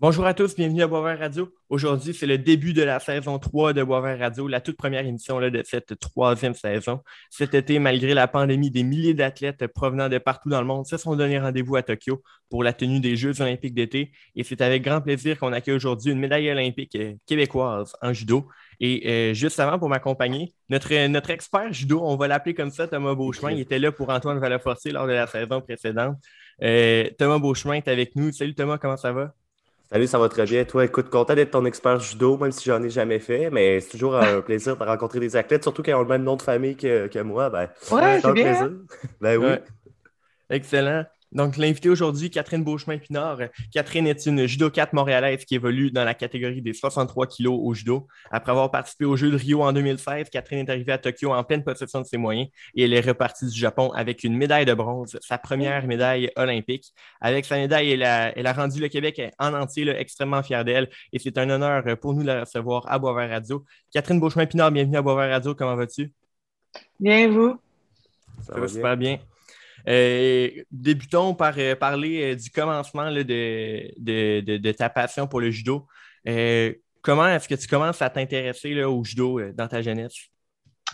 Bonjour à tous, bienvenue à Boisvert Radio. Aujourd'hui, c'est le début de la saison 3 de Boisvert Radio, la toute première émission de cette troisième saison. Cet été, malgré la pandémie, des milliers d'athlètes provenant de partout dans le monde se sont donné rendez-vous à Tokyo pour la tenue des Jeux olympiques d'été. Et c'est avec grand plaisir qu'on accueille aujourd'hui une médaille olympique québécoise en judo. Et euh, juste avant, pour m'accompagner, notre, notre expert judo, on va l'appeler comme ça, Thomas Beauchemin, il était là pour Antoine Valafortier lors de la saison précédente. Euh, Thomas Beauchemin est avec nous. Salut Thomas, comment ça va? Salut, ça va très bien. Toi, écoute, content d'être ton expert judo, même si j'en ai jamais fait, mais c'est toujours un plaisir de rencontrer des athlètes, surtout quand ils ont le même nom de famille que, que moi. Ben, ouais, c'est un plaisir. Hein? Ben oui. Excellent. Donc, l'invité aujourd'hui, Catherine Beauchemin-Pinard. Catherine est une judokate montréalaise qui évolue dans la catégorie des 63 kilos au judo. Après avoir participé aux Jeux de Rio en 2016, Catherine est arrivée à Tokyo en pleine possession de ses moyens et elle est repartie du Japon avec une médaille de bronze, sa première médaille olympique. Avec sa médaille, elle a, rendu le Québec en entier extrêmement fier d'elle et c'est un honneur pour nous de la recevoir à Boisvert Radio. Catherine Beauchemin-Pinard, bienvenue à Boisvert Radio. Comment vas-tu? Bien, vous? Ça, va super bien. Débutons par euh, parler euh, du commencement de, ta passion pour le judo. comment est-ce que tu commences à t'intéresser au judo dans ta jeunesse?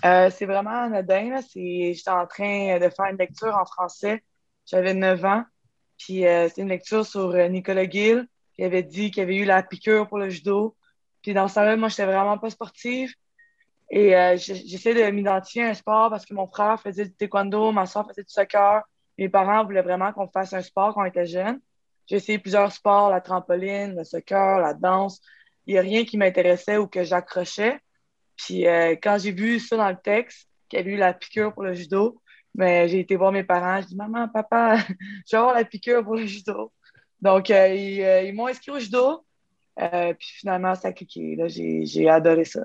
c'est vraiment anodin. J'étais en train de faire une lecture en français. J'avais 9 ans. Puis c'est une lecture sur Nicolas Gill qui avait dit qu'il avait eu la piqûre pour le judo. Puis dans ce temps-là, moi, je n'étais vraiment pas sportive. Et j'essaie de m'identifier à un sport parce que mon frère faisait du taekwondo, ma soeur faisait du soccer. Mes parents voulaient vraiment qu'on fasse un sport quand on était jeune. J'ai essayé plusieurs sports, la trampoline, le soccer, la danse. Il n'y a rien qui m'intéressais ou que j'accrochais. Puis euh, quand j'ai vu ça dans le texte, qu'il y avait eu la piqûre pour le judo, mais j'ai été voir mes parents. Je dis Maman, papa, je vais avoir la piqûre pour le judo. Donc, euh, euh, ils, m'ont inscrit au judo. puis finalement, ça a cliqué. J'ai adoré ça.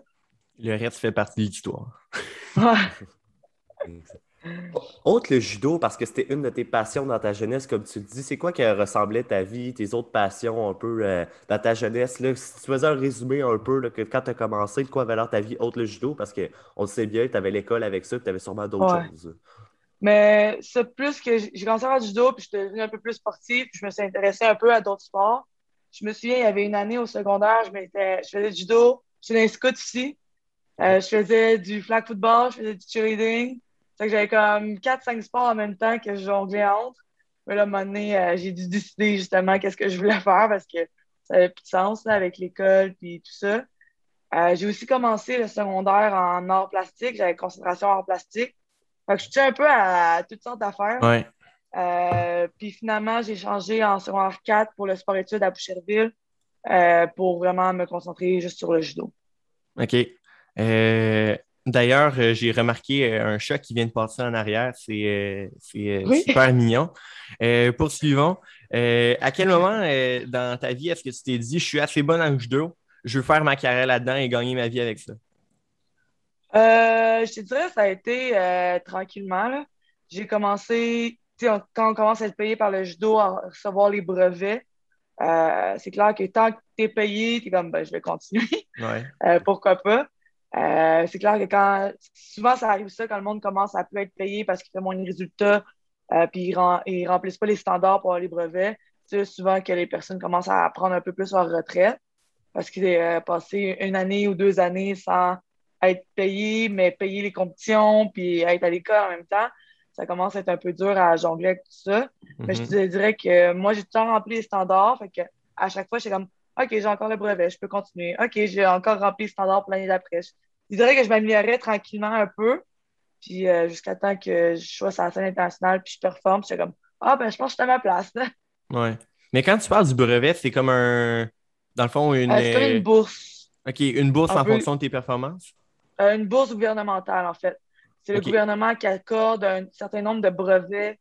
Le reste fait partie de l'histoire. Autre le judo, parce que c'était une de tes passions dans ta jeunesse, comme tu le dis, c'est quoi qui ressemblait ta vie, tes autres passions un peu euh, dans ta jeunesse? Là? Si tu faisais un résumé un peu, que quand tu as commencé, de quoi avait l'air ta vie autre le judo? Parce qu'on le sait bien, tu avais l'école avec ça, tu avais sûrement d'autres choses. Mais c'est plus que j'ai commencé à faire du judo, puis je suis devenue un peu plus sportive, puis je me suis intéressée un peu à d'autres sports. Je me souviens, il y avait une année au secondaire, je, je faisais du judo, je faisais un scout ici, euh, je faisais du flag football, je faisais du cheerleading que j'avais comme 4-5 sports en même temps que je jonglais entre. Mais là, à un moment donné, euh, j'ai dû décider justement qu'est-ce que je voulais faire parce que ça n'avait plus de sens avec l'école et tout ça. Euh, j'ai aussi commencé le secondaire en art plastique. J'avais concentration en art plastique. Fait que je tiens un peu à, toutes sortes d'affaires. Ouais. Euh, puis finalement, j'ai changé en secondaire 4 pour le sport-études à Boucherville pour vraiment me concentrer juste sur le judo. OK. D'ailleurs, euh, j'ai remarqué euh, un chat qui vient de passer en arrière. C'est euh, super mignon. poursuivons. à quel moment dans ta vie est-ce que tu t'es dit je suis assez bonne en judo, je veux faire ma carrière là-dedans et gagner ma vie avec ça? je te dirais ça a été tranquillement. J'ai commencé, quand on commence à être payé par le judo, à recevoir les brevets, c'est clair que tant que tu es payé, tu es comme ben, je vais continuer. pourquoi pas? Euh, c'est clair que quand souvent ça arrive ça quand le monde commence à plus être payé parce qu'il fait moins de résultats euh, puis ils, ne remplissent pas les standards pour avoir les brevets, c'est souvent que les personnes commencent à prendre un peu plus leur retraite parce qu'ils ont euh, passé une année ou deux années sans être payé, mais payer les compétitions puis être à l'école en même temps. Ça commence à être un peu dur à jongler avec tout ça. Mais je mm-hmm. te dirais que moi, j'ai tout le temps rempli les standards. Fait que à chaque fois, j'étais comme OK, j'ai encore le brevet, je peux continuer. OK, j'ai encore rempli le standard pour l'année d'après. Je dirais que je m'améliorais tranquillement un peu. Puis euh, jusqu'à temps que je sois sur la scène internationale, puis je performe, j'étais comme Ah, ben, je pense que je suis à ma place. Ouais. Mais quand tu parles du brevet, c'est comme un. Dans le fond, une. Euh, c'est comme une bourse. OK, une bourse en fonction de tes performances? Euh, une bourse gouvernementale, en fait. C'est le gouvernement qui accorde un certain nombre de brevets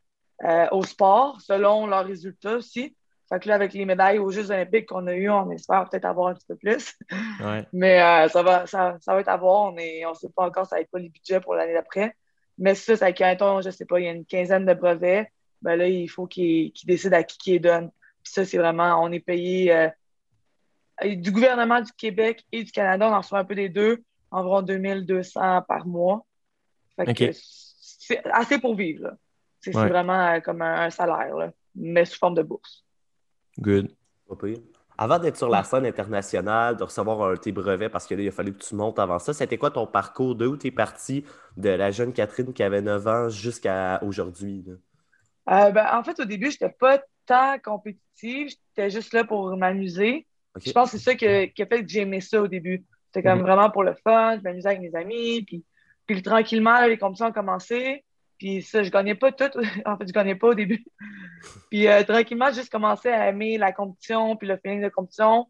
au sport, selon leurs résultats aussi. Fait que là, avec les médailles aux Jeux olympiques qu'on a eues, on espère peut-être avoir un petit peu plus. Mais euh, ça, va, ça, ça, va être à voir. On ne sait pas encore, ça va être pas les budgets pour l'année d'après. Mais ça, ça quand je sais pas, il y a une quinzaine de brevets, ben là, il faut qu'ils décident à qui qui les donne. Puis ça, c'est vraiment, on est payé euh, du gouvernement du Québec et du Canada, on en reçoit un peu des deux, environ 2200 par mois. Fait que c'est assez pour vivre. C'est vraiment euh, comme un, salaire, là, mais sous forme de bourse. Good. Avant d'être sur la scène internationale, de recevoir tes brevets, parce qu'il a fallu que tu montes avant ça, c'était quoi ton parcours? De où tu es parti de la jeune Catherine qui avait 9 ans jusqu'à aujourd'hui? Euh, ben, en fait, au début, je n'étais pas tant compétitive. J'étais juste là pour m'amuser. Je pense que c'est ça qui a, fait que j'aimais ça au début. C'était comme mhm. vraiment pour le fun, je m'amusais avec mes amis. Puis, puis tranquillement, les compétitions ont commencé. Puis ça, je gagnais pas tout. en fait, je gagnais pas au début. puis euh, tranquillement, j'ai juste commencé à aimer la compétition, puis le feeling de compétition.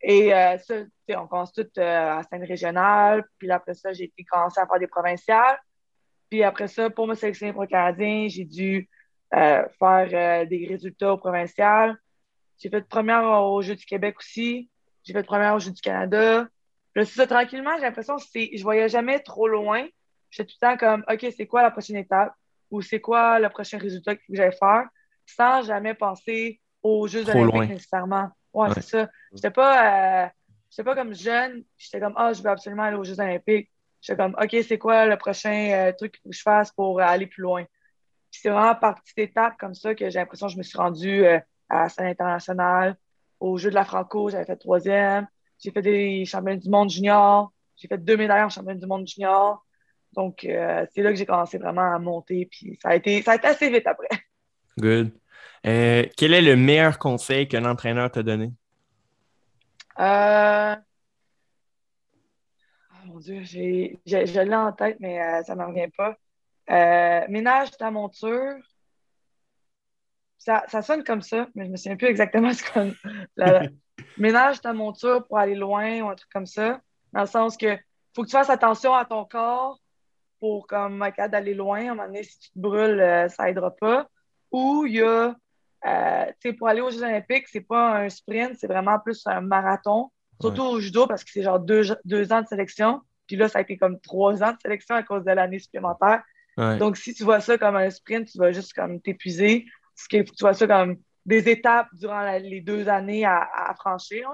Et euh, ça, on commence tout euh, à scène régionale. Puis après ça, j'ai commencé à faire des provinciales. Puis après ça, pour me sélectionner pour le Canadien, j'ai dû faire des résultats au provincial. J'ai fait première au Jeux du Québec aussi. J'ai fait première au Jeux du Canada. Puis là, ça, tranquillement, j'ai l'impression que je voyais jamais trop loin. J'étais tout le temps comme, OK, c'est quoi la prochaine étape? Ou c'est quoi le prochain résultat que j'allais faire? Sans jamais penser aux Jeux olympiques nécessairement. Ouais, c'est ça. J'étais pas, euh, pas comme jeune, j'étais comme, ah, je veux absolument aller aux Jeux olympiques. J'étais comme, OK, c'est quoi le prochain euh, truc que je fasse pour aller plus loin? Puis c'est vraiment par petites étapes comme ça que j'ai l'impression que je me suis rendue euh, à la scène internationale. Aux Jeux de la Franco, j'avais fait troisième. J'ai fait des championnats du monde junior. J'ai fait deux médailles en championnat du monde junior. Donc, euh, c'est là que j'ai commencé vraiment à monter. Puis ça a été, ça a été assez vite après. Good. Euh, quel est le meilleur conseil qu'un entraîneur t'a donné? Euh... Oh, mon Dieu, j'ai, je l'ai en tête, mais euh, ça ne me revient pas. ménage ta monture. Ça, ça, sonne comme ça, mais je ne me souviens plus exactement ce qu'on. ménage ta monture pour aller loin ou un truc comme ça. Dans le sens que faut que tu fasses attention à ton corps pour comme d'aller loin. À un moment donné, si tu te brûles, euh, ça aidera pas. Ou il y a, euh, tu sais, pour aller aux Jeux Olympiques, c'est pas un sprint, c'est vraiment plus un marathon. Surtout au judo parce que c'est genre deux, deux, ans de sélection. Puis là, ça a été comme trois ans de sélection à cause de l'année supplémentaire. Donc, si tu vois ça comme un sprint, tu vas juste comme t'épuiser. Tu vois ça comme des étapes durant les deux années à, à franchir.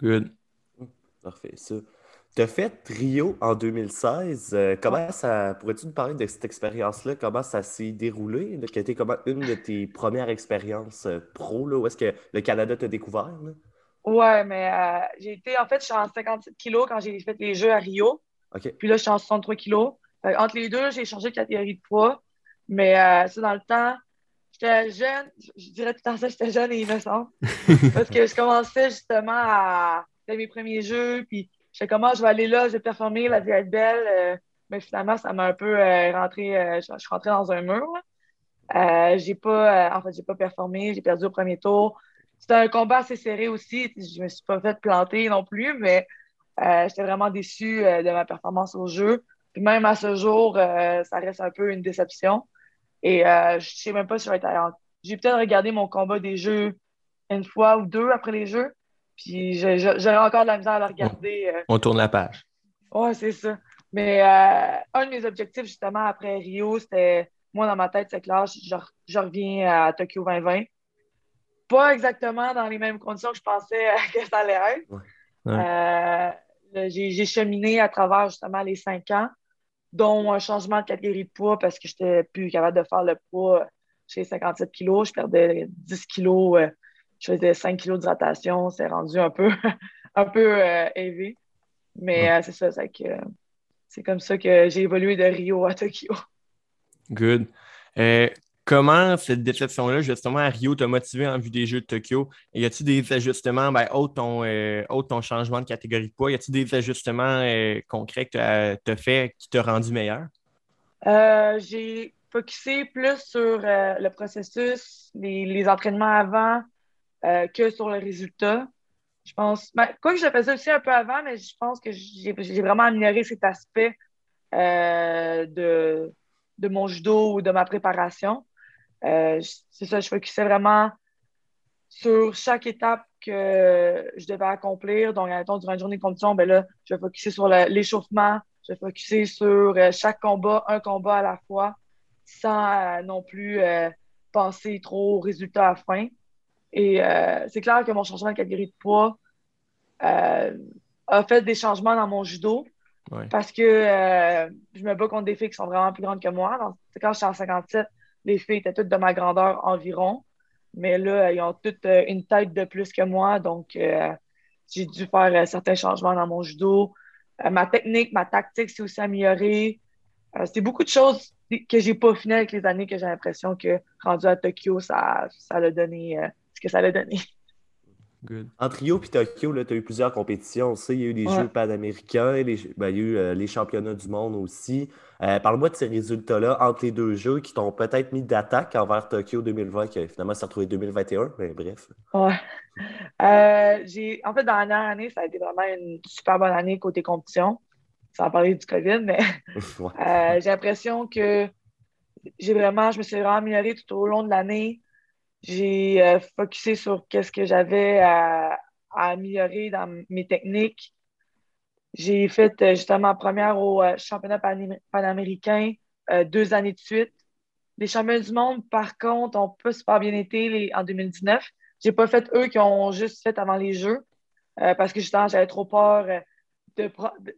Good. Parfait. Ça. Tu as fait Rio en 2016. Euh, comment ça. Pourrais-tu nous parler de cette expérience-là? Comment ça s'est déroulé? Quelle était comme une de tes premières expériences euh, pro? Là, où est-ce que le Canada t'a découvert? Là? Ouais, mais euh, j'ai été. En fait, je suis en 57 kilos quand j'ai fait les Jeux à Rio. Puis là, je suis en 63 kilos. entre les deux, j'ai changé de catégorie de poids. Mais ça, dans le temps, j'étais jeune. Je dirais tout le temps ça, j'étais jeune et innocente. parce que je commençais justement à. faire mes premiers jeux. Puis je sais comment je vais aller là, je vais performer, la vie va être belle. Euh, mais finalement, ça m'a un peu euh, rentré, euh, je, suis rentrée dans un mur. j'ai pas, en fait, j'ai pas performé, j'ai perdu au premier tour. C'était un combat assez serré aussi. Je me suis pas fait planter non plus, mais j'étais vraiment déçue de ma performance au jeu. Puis même à ce jour, ça reste un peu une déception. Et je sais même pas si je vais être J'ai peut-être regardé mon combat des jeux une fois ou deux après les jeux. Puis j'aurais encore de la misère à la regarder. Euh. On, tourne la page. Oui, c'est ça. Mais euh, un de mes objectifs, justement, après Rio, c'était, moi, dans ma tête, c'est que là, je, reviens à Tokyo 2020. Pas exactement dans les mêmes conditions que je pensais que ça allait être. Euh, j'ai cheminé à travers, justement, les cinq ans, dont un changement de catégorie de poids parce que j'étais plus capable de faire le poids chez 57 kilos. Je perdais 10 kilos je faisais 5 kilos d'hydratation. C'est rendu un peu, un peu euh, élevé. Mais euh, c'est ça, c'est que c'est comme ça que j'ai évolué de Rio à Tokyo. Good. Euh, comment cette déception-là, justement, à Rio, t'a motivé en vue des Jeux de Tokyo? Y a-t-il des ajustements, ben, autre, ton, ton changement de catégorie de poids, y a-t-il des ajustements concrets que tu as, fait qui t'ont rendu meilleur? j'ai focusé plus sur le processus, les, les entraînements avant, euh, que sur le résultat. Je pense, ben, quoi que je faisais aussi un peu avant, mais je pense que j'ai vraiment amélioré cet aspect euh, de, de mon judo ou de ma préparation. Euh, c'est ça, je focusais vraiment sur chaque étape que je devais accomplir. Donc, durant une journée de compétition, ben là, je vais focuser sur l'échauffement, je vais focuser sur chaque combat, un combat à la fois, sans non plus penser trop au résultat à fin. Et euh, c'est clair que mon changement de catégorie de poids euh, a fait des changements dans mon judo. Parce que euh, je me bats contre des filles qui sont vraiment plus grandes que moi. quand j'étais en 57, les filles étaient toutes de ma grandeur environ. Mais là, ils ont toutes une tête de plus que moi, donc j'ai dû faire certains changements dans mon judo. ma technique, ma tactique s'est aussi améliorée. c'est beaucoup de choses que j'ai pas fini avec les années que j'ai l'impression que rendu à Tokyo, ça, ça a donné ce que ça a donné. En trio puis Tokyo, tu as eu plusieurs compétitions. aussi. il y a eu les Jeux panaméricains, ben, il y a eu euh, les championnats du monde aussi. Euh, parle-moi de ces résultats-là entre les deux jeux qui t'ont peut-être mis d'attaque envers Tokyo 2020, qui finalement s'est retrouvé 2021, mais bref. Ouais. Euh, j'ai... En fait, dans la dernière année, ça a été vraiment une super bonne année côté compétition. Sans parler du COVID, mais j'ai l'impression que j'ai vraiment, je me suis vraiment améliorée tout au long de l'année. J'ai euh, focusé sur qu'est-ce que j'avais à, améliorer dans mes techniques. J'ai fait euh, justement première au euh, championnat panaméricain deux années de suite. Les championnats du monde, par contre, ont pas super bien été les, en 2019. J'ai pas fait eux qui ont juste fait avant les Jeux parce que justement, j'avais trop peur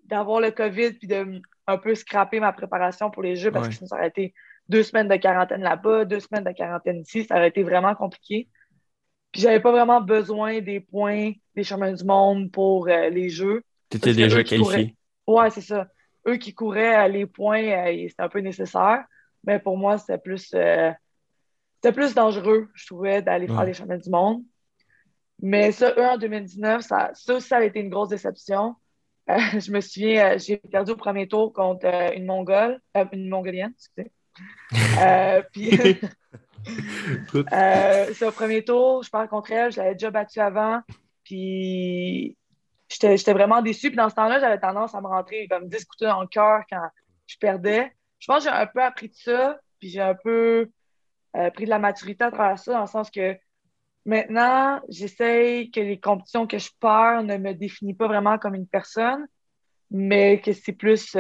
d'avoir le COVID puis de un peu scraper ma préparation pour les Jeux parce que ça aurait été deux semaines de quarantaine là-bas, deux semaines de quarantaine ici, ça aurait été vraiment compliqué. Puis j'avais pas vraiment besoin des points des chemins du monde pour euh, les jeux. Tu étais déjà qualifié. Ouais, c'est ça. Eux qui couraient les points, euh, c'était un peu nécessaire. Mais pour moi, c'était plus, euh, plus dangereux, je trouvais, d'aller faire les chemins du monde. Mais ça, eux, en 2019, ça, ça ça a été une grosse déception. je me souviens, j'ai perdu au premier tour contre une Mongole, une Mongolienne, excusez. Euh, puis, euh, c'est au premier tour, je parle contre elle, je l'avais déjà battue avant. Puis, j'étais vraiment déçue. Puis, dans ce temps-là, j'avais tendance à me rentrer comme 10 couteaux dans le cœur quand je perdais. Je pense que j'ai un peu appris de ça. Puis, j'ai un peu euh, pris de la maturité à travers ça, dans le sens que maintenant, j'essaye que les compétitions que je perds ne me définissent pas vraiment comme une personne, mais que c'est plus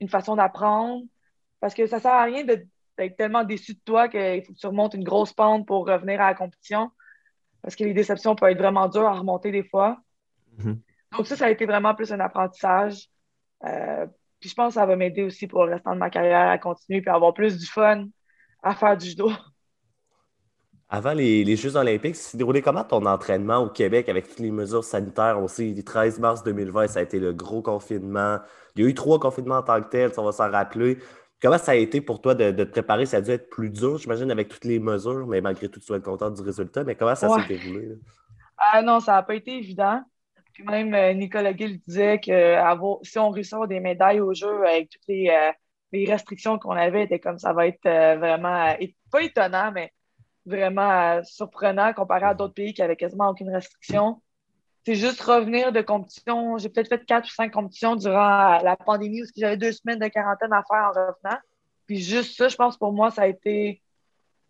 une façon d'apprendre, parce que ça sert à rien d'être tellement déçu de toi qu'il faut que tu remontes une grosse pente pour revenir à la compétition. Parce que les déceptions peuvent être vraiment dures à remonter des fois. Mm-hmm. Donc, ça, ça a été vraiment plus un apprentissage. Euh, puis je pense que ça va m'aider aussi pour le restant de ma carrière à continuer et avoir plus du fun à faire du judo. Avant les, Jeux olympiques, s'est déroulé comment ton entraînement au Québec avec toutes les mesures sanitaires? On sait, le 13 mars 2020, ça a été le gros confinement. Il y a eu trois confinements en tant que tel, on va s'en rappeler. Comment ça a été pour toi de, te préparer? Ça a dû être plus dur, j'imagine, avec toutes les mesures, mais malgré tout, tu dois être content du résultat. Mais comment ça s'est déroulé? Ah non, ça n'a pas été évident. Puis même euh, Nicolas Gill disait que si on réussit à avoir des médailles au jeu avec toutes les, euh, restrictions qu'on avait, était comme ça va être euh, vraiment, pas étonnant, mais vraiment surprenant comparé à d'autres pays qui avaient quasiment aucune restriction c'est juste revenir de compétition. J'ai peut-être fait quatre ou cinq compétitions durant la pandémie où j'avais deux semaines de quarantaine à faire en revenant. Puis juste ça, je pense pour moi, ça a été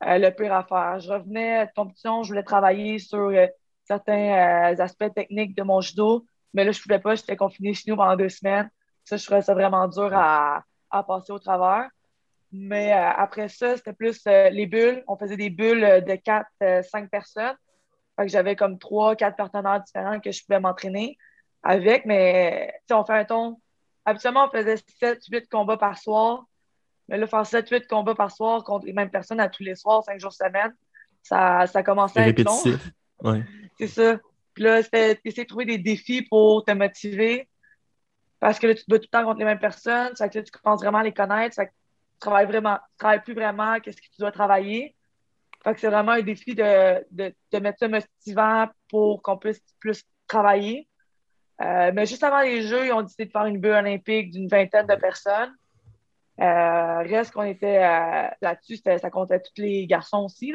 euh, le pire à faire. Je revenais de compétition, je voulais travailler sur euh, certains euh, aspects techniques de mon judo, mais là, je ne pouvais pas, j'étais confinée chez nous pendant deux semaines. Ça, je trouvais ça vraiment dur à, à passer au travers. Mais après ça, c'était plus les bulles. On faisait des bulles de quatre, cinq personnes j'avais comme trois, quatre partenaires différents que je pouvais m'entraîner avec. Mais on fait un ton. Habituellement, on faisait 7, 8 combats par soir. Mais là, faire 7, 8 combats par soir contre les mêmes personnes à tous les soirs, 5 jours semaine, ça, ça commençait à être long. C'est ça. Puis là, c'était essayer de trouver des défis pour te motiver. Parce que là, tu te bats tout le temps contre les mêmes personnes. Ça que là, tu commences vraiment à les connaître. Ça que tu travailles vraiment, tu travailles plus vraiment qu'est-ce que tu dois travailler c'est vraiment un défi de, de, mettre ça motivant pour qu'on puisse plus travailler. Euh, mais juste avant les Jeux, ils ont décidé de faire une bulle olympique d'une vingtaine de personnes. Euh, reste qu'on était euh, là-dessus, ça comptait tous les garçons aussi.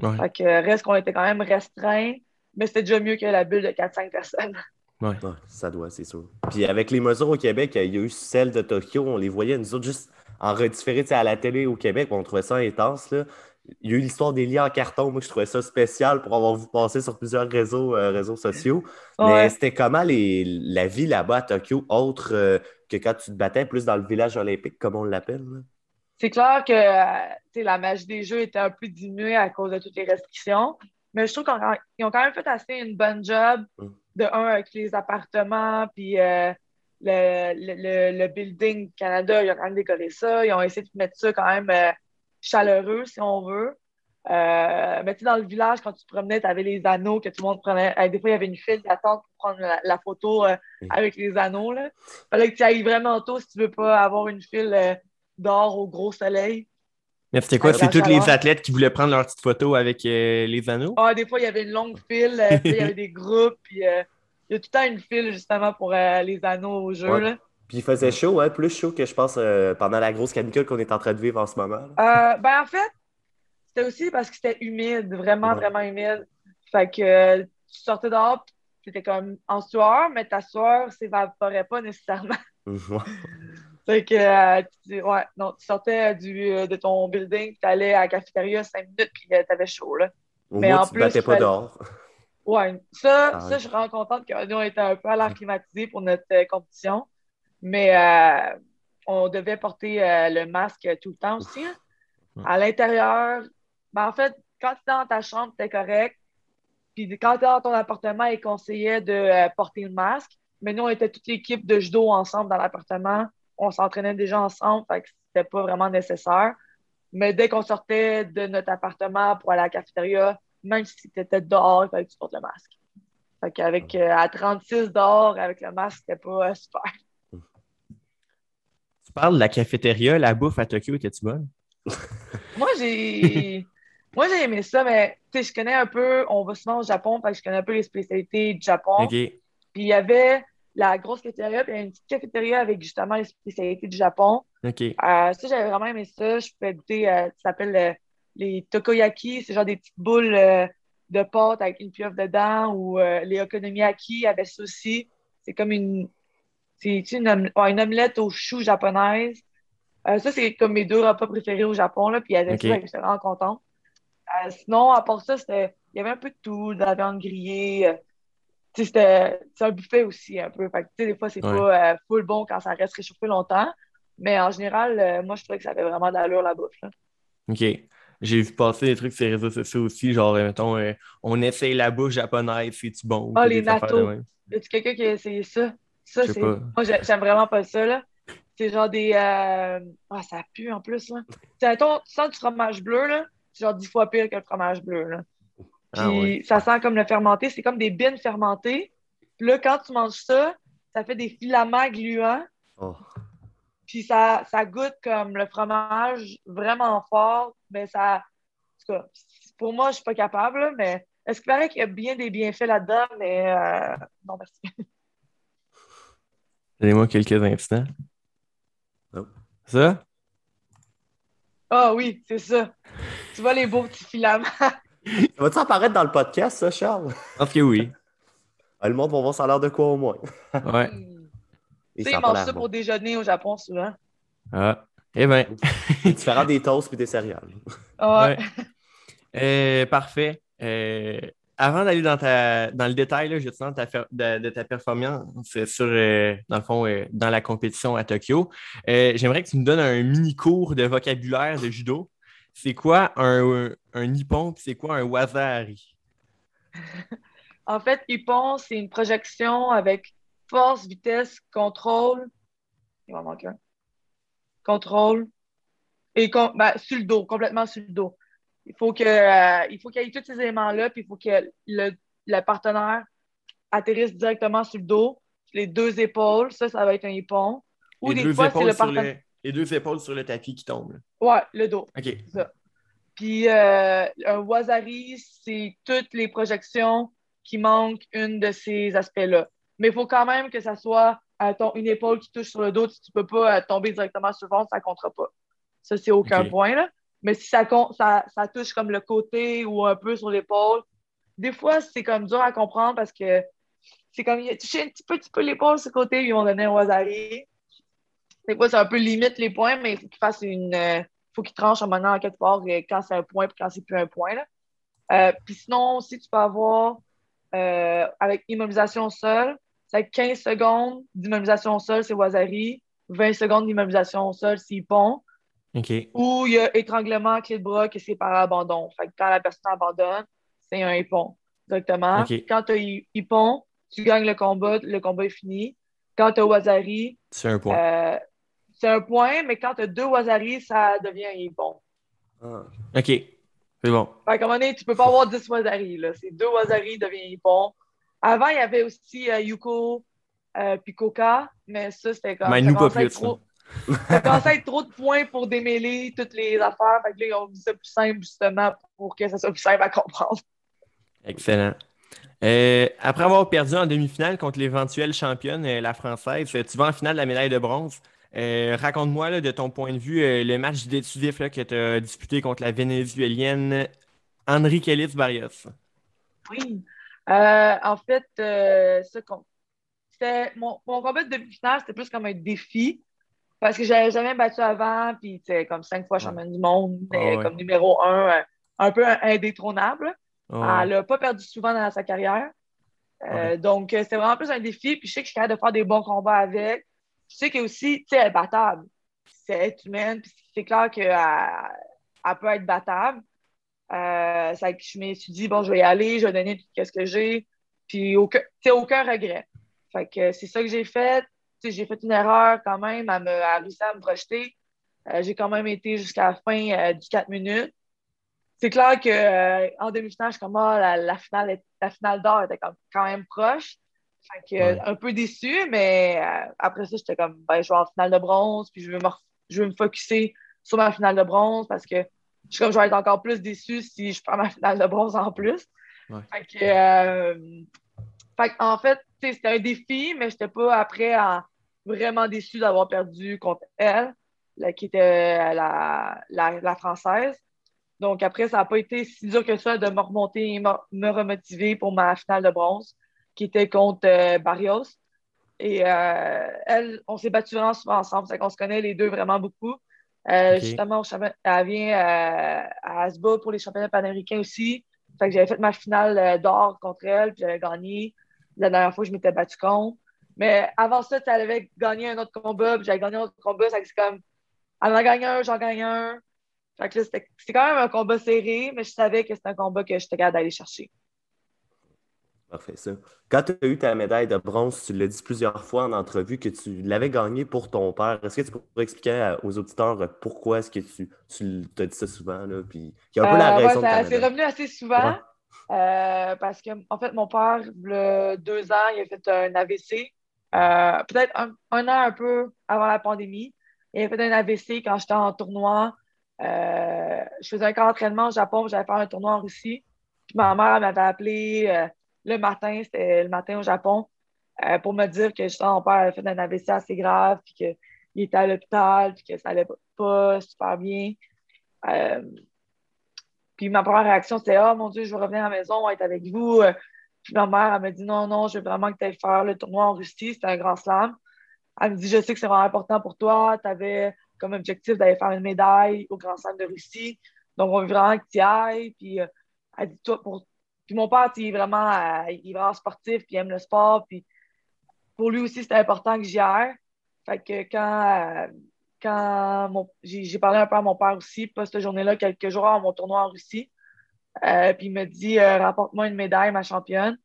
reste qu'on était quand même restreint, mais c'était déjà mieux que la bulle de 4-5 personnes. Ouais. ça doit, c'est sûr. Puis avec les mesures au Québec, il y a eu celle de Tokyo, on les voyait, nous autres, juste en redifféré à la télé au Québec, on trouvait ça intense. Là il y a eu l'histoire des liens en carton. Moi, je trouvais ça spécial pour avoir vu passer sur plusieurs réseaux, euh, réseaux sociaux. Mais c'était comment les, la vie là-bas à Tokyo, autre euh, que quand tu te battais plus dans le village olympique, comme on l'appelle? C'est clair que euh, la magie des jeux était un peu diminuée à cause de toutes les restrictions. Mais je trouve qu'ils ont quand même fait assez une bonne job, hum. de un, avec les appartements, puis le, le, le, building Canada, ils ont quand même décoré ça. Ils ont essayé de mettre ça quand même chaleureux, si on veut. Euh, mais tu sais, dans le village, quand tu te promenais, tu avais les anneaux que tout le monde prenait. Euh, des fois, il y avait une file d'attente pour prendre la, la photo euh, avec les anneaux. Il fallait que tu ailles vraiment tôt si tu veux pas avoir une file euh, dehors au gros soleil. Mais c'était quoi? C'est tous les athlètes qui voulaient prendre leur petite photo avec les anneaux? Ah, des fois, il y avait une longue file, il y avait des groupes, puis il y a tout le temps une file justement pour les anneaux au jeu. Ouais. là. Puis il faisait chaud, hein, plus chaud que je pense euh, pendant la grosse canicule qu'on est en train de vivre en ce moment. Euh, ben, en fait, c'était aussi parce que c'était humide, vraiment, Ouais. vraiment humide. Fait que euh, tu sortais dehors, tu étais comme en sueur, mais ta sueur s'évaporait pas nécessairement. Fait que, euh, tu, ouais, non, tu sortais du, de ton building, tu allais à la cafétéria cinq minutes, puis t'avais chaud, là. Au Mais moins, en tu te plus, battais pas fallait- dehors. Ouais, ça, Ah ça je suis vraiment contente que nous, on était un peu à l'air climatisé pour notre compétition. Mais euh, on devait porter euh, le masque tout le temps aussi. hein. À l'intérieur, ben, en fait, quand tu es dans ta chambre, t'es correct. Puis quand tu es dans ton appartement, il conseillait de euh, porter le masque. Mais nous, on était toute l'équipe de judo ensemble dans l'appartement. On s'entraînait déjà ensemble, fait que c'était pas vraiment nécessaire. Mais dès qu'on sortait de notre appartement pour aller à la cafétéria, même si tu étais dehors, il fallait que tu portes le masque. Fait qu'avec euh, à 36 dehors, avec le masque, c'était pas super. Parles de la cafétéria, la bouffe à Tokyo, était-tu bonne? Moi, j'ai. Moi, j'ai aimé ça, mais tu sais, je connais un peu, on va souvent au Japon, fait que je connais un peu les spécialités du Japon. Puis il y avait la grosse cafétéria, puis il y avait une petite cafétéria avec justement les spécialités du Japon. OK. Euh, ça, j'avais vraiment aimé ça. Je pouvais goûter, euh, ça s'appelle euh, les tokoyaki. C'est genre des petites boules de pâte avec une pieuvre dedans. Ou les okonomiyaki avec ça aussi. C'est comme une, c'est une, om- ouais, une omelette aux choux japonaise. Euh, ça, c'est comme mes deux repas préférés au Japon. Là, puis il y avait Ok. ça, j'étais vraiment contente. Euh, sinon, à part ça, c'était, il y avait un peu de tout, de la viande grillée. euh, c'était c'est un buffet aussi un peu. Fait que, des fois, c'est Ouais. pas euh, full bon quand ça reste réchauffé longtemps. Mais en général, moi, je trouvais que ça avait vraiment d'allure la bouffe. là. OK. J'ai vu passer des trucs sur les réseaux sociaux aussi, genre, mettons, euh, on essaye la bouffe japonaise, c'est-tu bon? Ah, les de natto. Y a-tu quelqu'un qui a essayé ça? Ça, c'est. Moi, j'ai- j'aime vraiment pas ça, là. C'est genre des. euh, Ah, ça pue en plus, là. Tu sens du fromage bleu, là. C'est genre dix fois pire que le fromage bleu, là. Puis Ah ouais. ça sent comme le fermenté. C'est comme des bines fermentées. Puis là, quand tu manges ça, ça fait des filaments gluants. Oh. Puis ça, ça goûte comme le fromage vraiment fort. Mais ça. En tout cas, pour moi, je suis pas capable, là, mais est-ce qu'il paraît qu'il y a bien des bienfaits là-dedans? Mais euh, non, merci. Donnez-moi quelques instants. Oh. Ça? Ah oui, c'est ça. Tu vois les beaux petits filaments. Va-tu apparaître dans le podcast, ça, Charles? Je pense que oui. Ah, le monde va voir ça a l'air de quoi au moins? Ouais. Tu sais, ils mangent ça pour déjeuner au Japon souvent. Ah. Eh bien. Différent des toasts et des céréales. Ah, Ouais. Euh, parfait. Euh, avant d'aller dans, dans le détail, de ta, performance sur, euh, dans le fond, euh, dans la compétition à Tokyo, euh, j'aimerais que tu me donnes un mini cours de vocabulaire de judo. C'est quoi un, un nippon c'est quoi un wazari? En fait, Ippon, c'est une projection avec force, vitesse, contrôle. Il m'en manque un. Contrôle. Et ben, sur le dos, complètement sur le dos. Il faut que, euh, il faut qu'il y ait tous ces éléments-là, puis il faut que le, le partenaire atterrisse directement sur le dos, les deux épaules, ça, ça va être un Ippon. Ou Les des deux, fois, c'est le partenaire. le, deux épaules sur le tapis qui tombent. Ouais, le dos. OK. Puis euh, un wasari, c'est toutes les projections qui manquent une de ces aspects-là. Mais il faut quand même que ça soit euh, ton- une épaule qui touche sur le dos. Si tu peux pas euh, tomber directement sur le ventre, ça ne comptera pas. Ça, c'est aucun point. Là. Mais si ça, ça, ça touche comme le côté ou un peu sur l'épaule, des fois, c'est comme dur à comprendre parce que c'est comme il a un petit peu, petit peu l'épaule le côté, ils vont donner un wasari. Des fois, c'est un peu limite les points, mais il faut qu'il fasse une. euh, faut qu'il tranche un moment en quelque part euh, quand c'est un point et quand c'est plus un point. Euh, puis sinon, aussi, tu peux avoir euh, avec immobilisation au sol, c'est 15 secondes d'immobilisation au sol, c'est Wazari, 20 secondes d'immobilisation au sol, c'est Ippon, Ou il y a étranglement, clé de bras, que c'est par abandon. Fait que quand la personne abandonne, c'est un Ippon directement. Quand tu as Ippon, tu gagnes le combat, le combat est fini. Quand tu as Wazari, C'est un point. euh, c'est un point, mais quand tu as deux Wazari, ça devient un Ippon. Ah. OK. C'est bon. Fait qu'à un moment donné, tu peux pas avoir 10 Wazari. Là. C'est deux Wazari devient bon. Avant, il y avait aussi euh, Yuko euh, puis Coca, mais ça, c'était comme. Mais nous, pas plus. trop- ça commençait à être trop de points pour démêler toutes les affaires. Fait que là, ils ont mis ça plus simple, justement, pour que ça soit plus simple à comprendre. Excellent. Euh, après avoir perdu en demi-finale contre l'éventuelle championne, euh, la française, euh, tu vas en finale de la médaille de bronze. Euh, raconte-moi de ton point de vue le match décisif là, que tu as disputé contre la vénézuélienne Henri Kellis Barrios. Oui. En fait, mon, mon combat de demi-finale, c'était plus comme un défi. Parce que j'avais jamais battu avant, puis tu sais, comme cinq fois championne du monde, ouais. comme numéro un, euh, un peu indétrônable. Oh, Elle n'a pas perdu souvent dans sa carrière. Euh, Ouais. Donc, euh, c'était vraiment plus un défi. Puis je sais que je suis capable de faire des bons combats avec. Je sais qu'elle aussi, tu sais, elle est battable. C'est humaine. Puis c'est clair qu'elle elle peut être battable. Euh, ça fait que je me suis dit, bon, je vais y aller, je vais donner tout ce que j'ai. Puis aucun, aucun regret. Fait que c'est ça que j'ai fait. J'ai fait une erreur quand même. Elle, me, elle a réussi à me projeter. Euh, j'ai quand même été jusqu'à la fin euh, du 4 minutes c'est clair que euh, en demi-finale, je comme ah, la, la finale, est- la finale d'or était comme, quand même proche. Fait que, Ouais. un peu déçu, mais euh, après ça, j'étais comme ben, je vais en finale de bronze, puis je vais me, je me focusser sur ma finale de bronze parce que je suis comme je vais être encore plus déçu si je prends ma finale de bronze en plus. Ouais. Fait que, fait en fait, c'était un défi, mais je n'étais pas après à- vraiment déçu d'avoir perdu contre elle, là, qui était la, la, la française. Donc après, ça n'a pas été si dur que ça de me remonter et me, me remotiver pour ma finale de bronze, qui était contre euh, Barrios. Et euh, elle, on s'est battu vraiment souvent ensemble, c'est qu'on se connaît les deux vraiment beaucoup. Euh. Justement, elle vient euh, à Asba pour les championnats panaméricains aussi. Fait que j'avais fait ma finale euh, d'or contre elle, puis j'avais gagné. La dernière fois, je m'étais battu contre. Mais avant ça, tu avait gagné un autre combat, puis j'avais gagné un autre combat. C'est comme, elle en a gagné un, j'en gagne un. Fait que là, c'était quand même un combat serré, mais je savais que c'était un combat que j'étais capable d'aller chercher. Parfait, ça. Quand tu as eu ta médaille de bronze, tu l'as dit plusieurs fois en entrevue que tu l'avais gagnée pour ton père. Est-ce que tu pourrais expliquer aux auditeurs euh, pourquoi est-ce que tu, tu as dit ça souvent? Là, puis qu'il y a un peu la Euh, ouais, raison ça- c'est revenu assez souvent Ouais. Euh, parce que, en fait, mon père, a deux ans, il a fait un AVC. euh, Peut-être un, an un peu avant la pandémie. Il a fait un AVC quand j'étais en tournoi. Euh, je faisais un camp d'entraînement au Japon, j'allais faire un tournoi en Russie. Puis ma mère m'avait appelé le matin, c'était le matin au Japon, pour me dire que justement, mon père avait fait un AVC assez grave, puis qu'il était à l'hôpital, puis que ça allait pas super bien. Puis ma première réaction, c'était Oh mon Dieu, je veux revenir à la maison, être avec vous. Puis ma mère, elle m'a dit Non, non, je veux vraiment que tu ailles faire le tournoi en Russie. C'était un grand slam. Elle me dit Je sais que c'est vraiment important pour toi. Tu avais comme objectif d'aller faire une médaille au Grand Slam de Russie. Donc, on veut vraiment que tu y ailles. Puis, euh, elle dit Toi, pour. Puis mon père, il est vraiment, euh, il est vraiment sportif, puis il aime le sport. Puis pour lui aussi, c'était important que j'y aille. Fait que quand, euh, quand mon- j'ai parlé un peu à mon père aussi, pas cette journée-là, quelques jours avant mon tournoi en Russie. Euh, puis il me dit euh, Rapporte-moi une médaille, ma championne.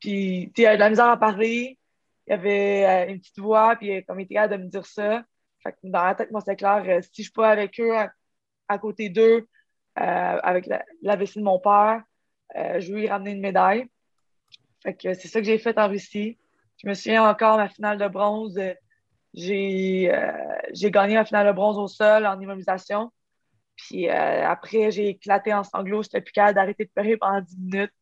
Puis, tu sais, il avait de la misère à parler. Il y avait euh, une petite voix, puis comme il était capable de me dire ça. Fait que dans la tête, moi, c'est clair, euh, si je suis pas avec eux, à, côté d'eux, avec la, la vessie de mon père, je veux lui ramener une médaille. Fait que c'est ça que j'ai fait en Russie. Je me souviens encore, ma finale de bronze, j'ai j'ai gagné ma finale de bronze au sol en immobilisation. Puis euh, après, j'ai éclaté en sanglots. J'étais plus capable d'arrêter de pleurer pendant 10 minutes.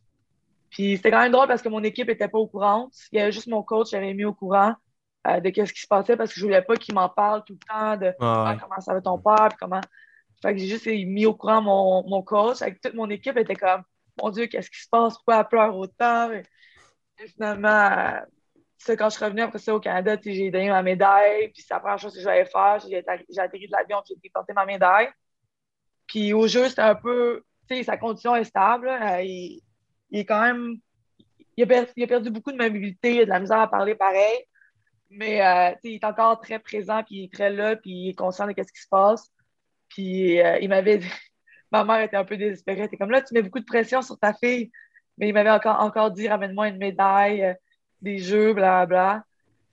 Puis c'était quand même drôle parce que mon équipe n'était pas au courant. Il y avait juste mon coach qui avait mis au courant euh, de ce qui se passait parce que je voulais pas qu'il m'en parle tout le temps de Ah, ah, comment ça va ton père, puis comment. Fait que j'ai juste mis au courant mon, mon coach. Avec toute mon équipe était comme Mon Dieu, qu'est-ce qui se passe? Pourquoi elle pleure autant? Et, et finalement, euh, ça, quand je revenue après ça au Canada, j'ai donné ma médaille. Puis c'est la première chose que j'allais faire. J'ai atterri, de l'avion, j'ai porter ma médaille. Puis au jeu, c'était un peu. Sa condition est stable. Euh, il, est quand même. Il a, perdu beaucoup de mobilité, il a de la misère à parler pareil. Mais euh, il est encore très présent, puis il est très là, puis il est conscient de ce qui se passe. Puis euh, il m'avait ma mère était un peu désespérée. Elle comme là, tu mets beaucoup de pression sur ta fille. Mais il m'avait encore, encore dit, ramène-moi une médaille, euh, des jeux, blablabla.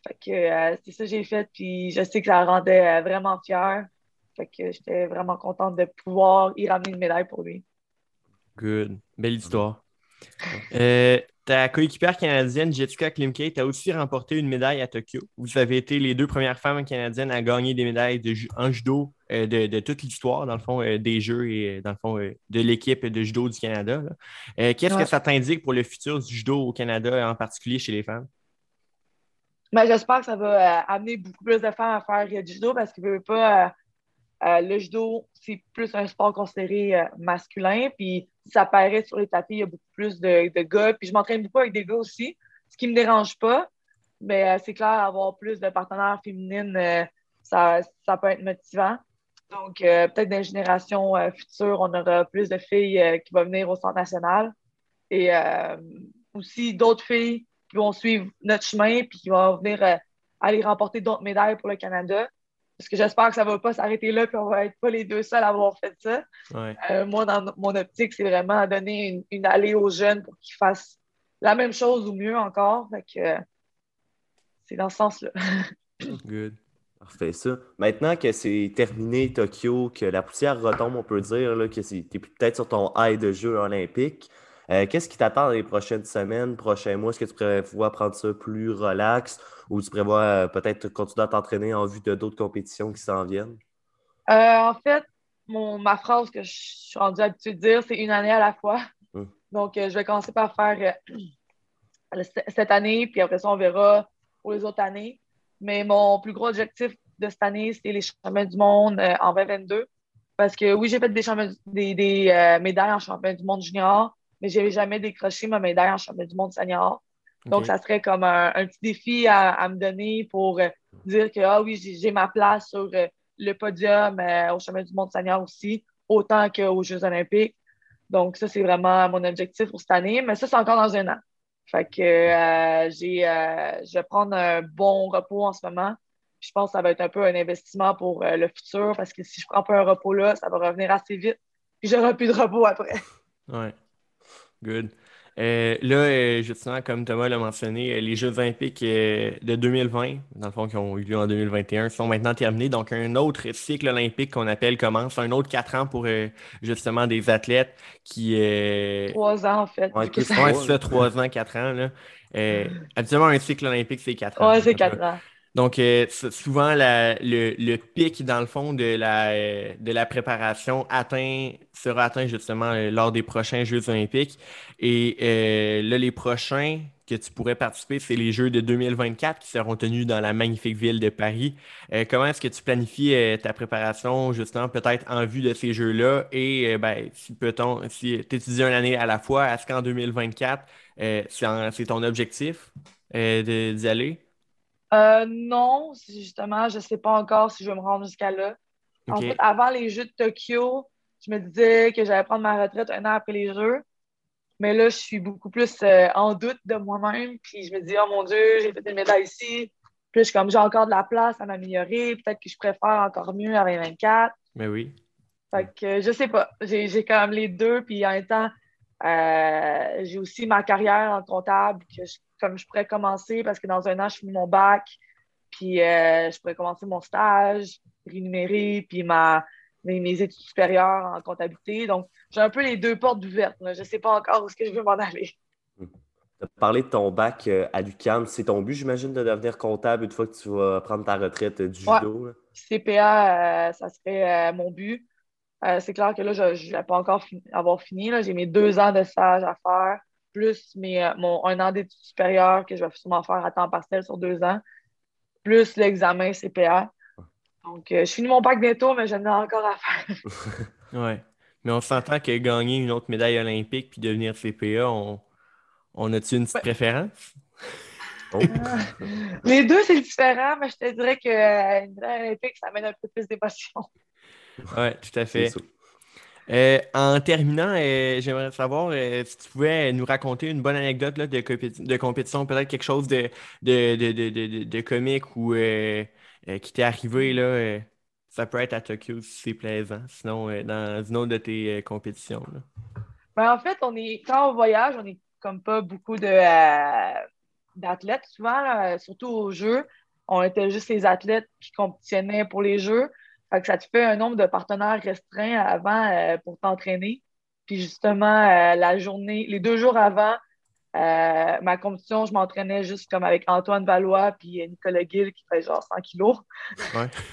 Fait que euh, c'est ça que j'ai fait, puis je sais que ça la rendait euh, vraiment fière. Fait que j'étais vraiment contente de pouvoir y ramener une médaille pour lui. Good. Belle histoire. Euh, ta coéquipière canadienne, Jessica Klimkate, a aussi remporté une médaille à Tokyo. Vous avez été les deux premières femmes canadiennes à gagner des médailles de, en judo euh, de, toute l'histoire, dans le fond, euh, des Jeux et dans le fond de l'équipe de judo du Canada. Qu'est-ce que ça t'indique pour le futur du judo au Canada, en particulier chez les femmes? Ben, j'espère que ça va amener beaucoup plus de femmes à faire du judo parce qu'ils ne veulent pas euh, le judo, c'est plus un sport considéré euh, masculin. Puis ça paraît sur les tapis, il y a beaucoup plus de, gars. Puis je m'entraîne beaucoup avec des gars aussi, ce qui me dérange pas. Mais euh, c'est clair, avoir plus de partenaires féminines, ça, ça, peut être motivant. Donc, peut-être dans les générations futures, on aura plus de filles qui vont venir au Centre national. Et aussi d'autres filles qui vont suivre notre chemin puis qui vont venir aller remporter d'autres médailles pour le Canada. Parce que j'espère que ça ne va pas s'arrêter là, puis on va être pas les deux seuls à avoir fait ça. Euh, moi, dans mon optique, c'est vraiment donner une, allée aux jeunes pour qu'ils fassent la même chose ou mieux encore. c'est dans ce sens-là. Good. Parfait, ça. Maintenant que c'est terminé Tokyo, que la poussière retombe, on peut dire là, que tu es peut-être sur ton high de jeu olympique. Euh, qu'est-ce qui t'attend dans les prochaines semaines, prochains mois? Est-ce que tu prévois prendre ça plus relax ou tu prévois euh, peut-être continuer à t'entraîner en vue de d'autres compétitions qui s'en viennent? Euh, en fait, ma phrase que je suis rendue habituée de dire, c'est une année à la fois. Hum. Donc, je vais commencer par faire cette année, puis après ça, on verra pour les autres années. Mais mon plus gros objectif de cette année, c'était les championnats du monde en 2022. Parce que oui, j'ai fait des, des, médailles en championnat du monde junior, mais je n'avais jamais décroché ma médaille en championnat du monde senior. Donc, ça serait comme un, petit défi à, me donner pour euh, dire que, ah oui, j'ai ma place sur euh, le podium euh, au championnat du monde senior aussi, autant qu'aux Jeux olympiques. Donc, ça, c'est vraiment mon objectif pour cette année, mais ça, c'est encore dans un an. Fait que j'ai, je vais prendre un bon repos en ce moment. je pense que ça va être un peu un investissement pour le futur parce que si je prends pas un repos là, ça va revenir assez vite. Puis j'aurai plus de repos après. Ouais. Good. Euh, là, euh, justement, comme Thomas l'a mentionné, euh, les Jeux olympiques de 2020, dans le fond, qui ont eu lieu en 2021, sont maintenant terminés. Donc, un autre cycle olympique qu'on appelle commence, un autre quatre ans pour justement des athlètes qui. Trois ans, en fait. Ouais, c'est ça, trois ans, quatre ans. Là. habituellement, un cycle olympique, c'est quatre ans. Ouais, c'est quatre ans. Donc, euh, souvent, le, pic, dans le fond, de la, la préparation atteint, sera atteint justement euh, lors des prochains Jeux olympiques. Et euh, là, les prochains que tu pourrais participer, c'est les Jeux de 2024 qui seront tenus dans la magnifique ville de Paris. comment est-ce que tu planifies ta préparation, justement, peut-être en vue de ces Jeux-là? Et ben, si peut-on, si tu étudies une année à la fois, est-ce qu'en 2024, c'est ton objectif d'y aller? Euh, non, justement, je ne sais pas encore si je vais me rendre jusqu'à là. En fait, avant les Jeux de Tokyo, je me disais que j'allais prendre ma retraite un an après les Jeux. Mais là, je suis beaucoup plus euh, en doute de moi-même. Puis je me dis, oh mon Dieu, j'ai fait une médaille ici. Puis je suis comme, j'ai encore de la place à m'améliorer. Peut-être que je préfère encore mieux à 2024. Mais oui. Fait que je sais pas. J'ai quand même les deux. Puis en même temps, euh, j'ai aussi ma carrière en comptable que je comme je pourrais commencer parce que dans un an, je finis mon bac, puis euh, je pourrais commencer mon stage, rémunérer, puis ma, mes, études supérieures en comptabilité. Donc, j'ai un peu les deux portes ouvertes. Je ne sais pas encore où est-ce que je veux m'en aller. Tu as parlé de ton bac euh, à l'UQAM. C'est ton but, j'imagine, de devenir comptable une fois que tu vas prendre ta retraite du judo? CPA, euh, ça serait mon but. C'est clair que là, je ne vais pas encore avoir fini. J'ai mes deux ans de stage à faire plus mes, euh, mon, un an d'études supérieures que je vais sûrement faire à temps partiel sur deux ans, plus l'examen CPA. Donc, euh, je finis mon bac bientôt, mais j'en ai encore à faire. oui. Mais on s'entend que gagner une autre médaille olympique puis devenir CPA, on, on a-tu une petite préférence? Oh. les deux, c'est différent, mais je te dirais qu'une euh, médaille olympique, ça amène un peu plus d'émotion. Oui, tout à fait. Euh, en terminant, euh, j'aimerais savoir euh, si tu pouvais nous raconter une bonne anecdote de, de, compétition, peut-être quelque chose de, de, comique ou qui t'est arrivé. Là, ça peut être à Tokyo si c'est plaisant, sinon dans une autre de tes compétitions. Ben, en fait, on est, quand on voyage, on n'est comme pas beaucoup d'athlètes souvent, surtout aux Jeux. On était juste les athlètes qui compétitionnaient pour les Jeux. Fait que ça te fait un nombre de partenaires restreints avant euh, pour t'entraîner. Puis justement, euh, la journée, les deux jours avant euh, ma compétition, je m'entraînais juste comme avec Antoine Valois puis Nicolas Gill qui fait genre 100 kilos.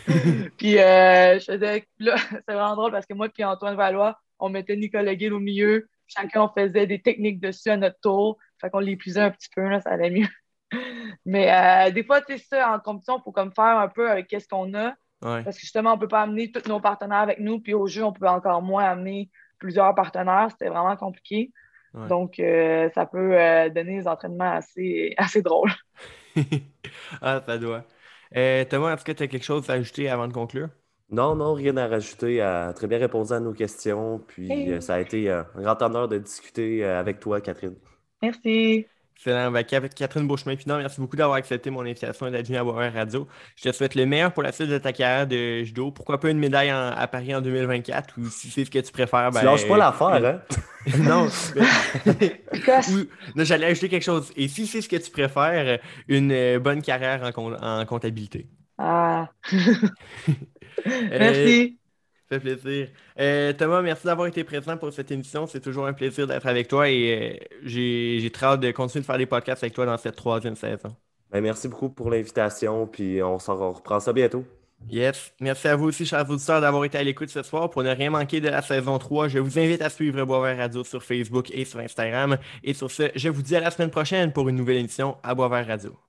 puis je faisais, là, c'est vraiment drôle parce que moi puis Antoine Valois, on mettait Nicolas Gill au milieu. Chacun, on faisait des techniques dessus à notre tour. Fait qu'on l'épuisait un petit peu, là, ça allait mieux. Mais des fois, tu sais, ça, en compétition, il faut comme faire un peu avec qu'est-ce qu'on a. Parce que justement, on ne peut pas amener tous nos partenaires avec nous. Puis au jeu, on peut encore moins amener plusieurs partenaires. C'était vraiment compliqué. Donc, euh, ça peut euh, donner des entraînements assez, assez drôles. ah, ça doit. Thomas, est-ce que tu as quelque chose à ajouter avant de conclure? Non, non, rien à rajouter. a très bien répondu à nos questions. Puis ça a été un grand honneur de discuter avec toi, Catherine. Merci. Excellent. Ben, Catherine Beauchemin-Pinard, merci beaucoup d'avoir accepté mon invitation d'être venue à Boisvert Radio. Je te souhaite le meilleur pour la suite de ta carrière de judo. Pourquoi pas une médaille à Paris en 2024 ou si c'est ce que tu préfères. Ben, tu lâches pas l'affaire, hein? non. J'allais ajouter quelque chose. Et si c'est ce que tu préfères, une euh, bonne carrière en, comptabilité? Ah. merci. Ça fait plaisir. Euh, Thomas, merci d'avoir été présent pour cette émission. C'est toujours un plaisir d'être avec toi et euh, j'ai très hâte de continuer de faire des podcasts avec toi dans cette troisième saison. Ben, merci beaucoup pour l'invitation, puis on, on reprend ça bientôt. Yes. Merci à vous aussi, chers auditeurs, d'avoir été à l'écoute ce soir. Pour ne rien manquer de la saison 3, je vous invite à suivre Boisvert Radio sur Facebook et sur Instagram. Et sur ce, je vous dis à la semaine prochaine pour une nouvelle émission à Boisvert Radio.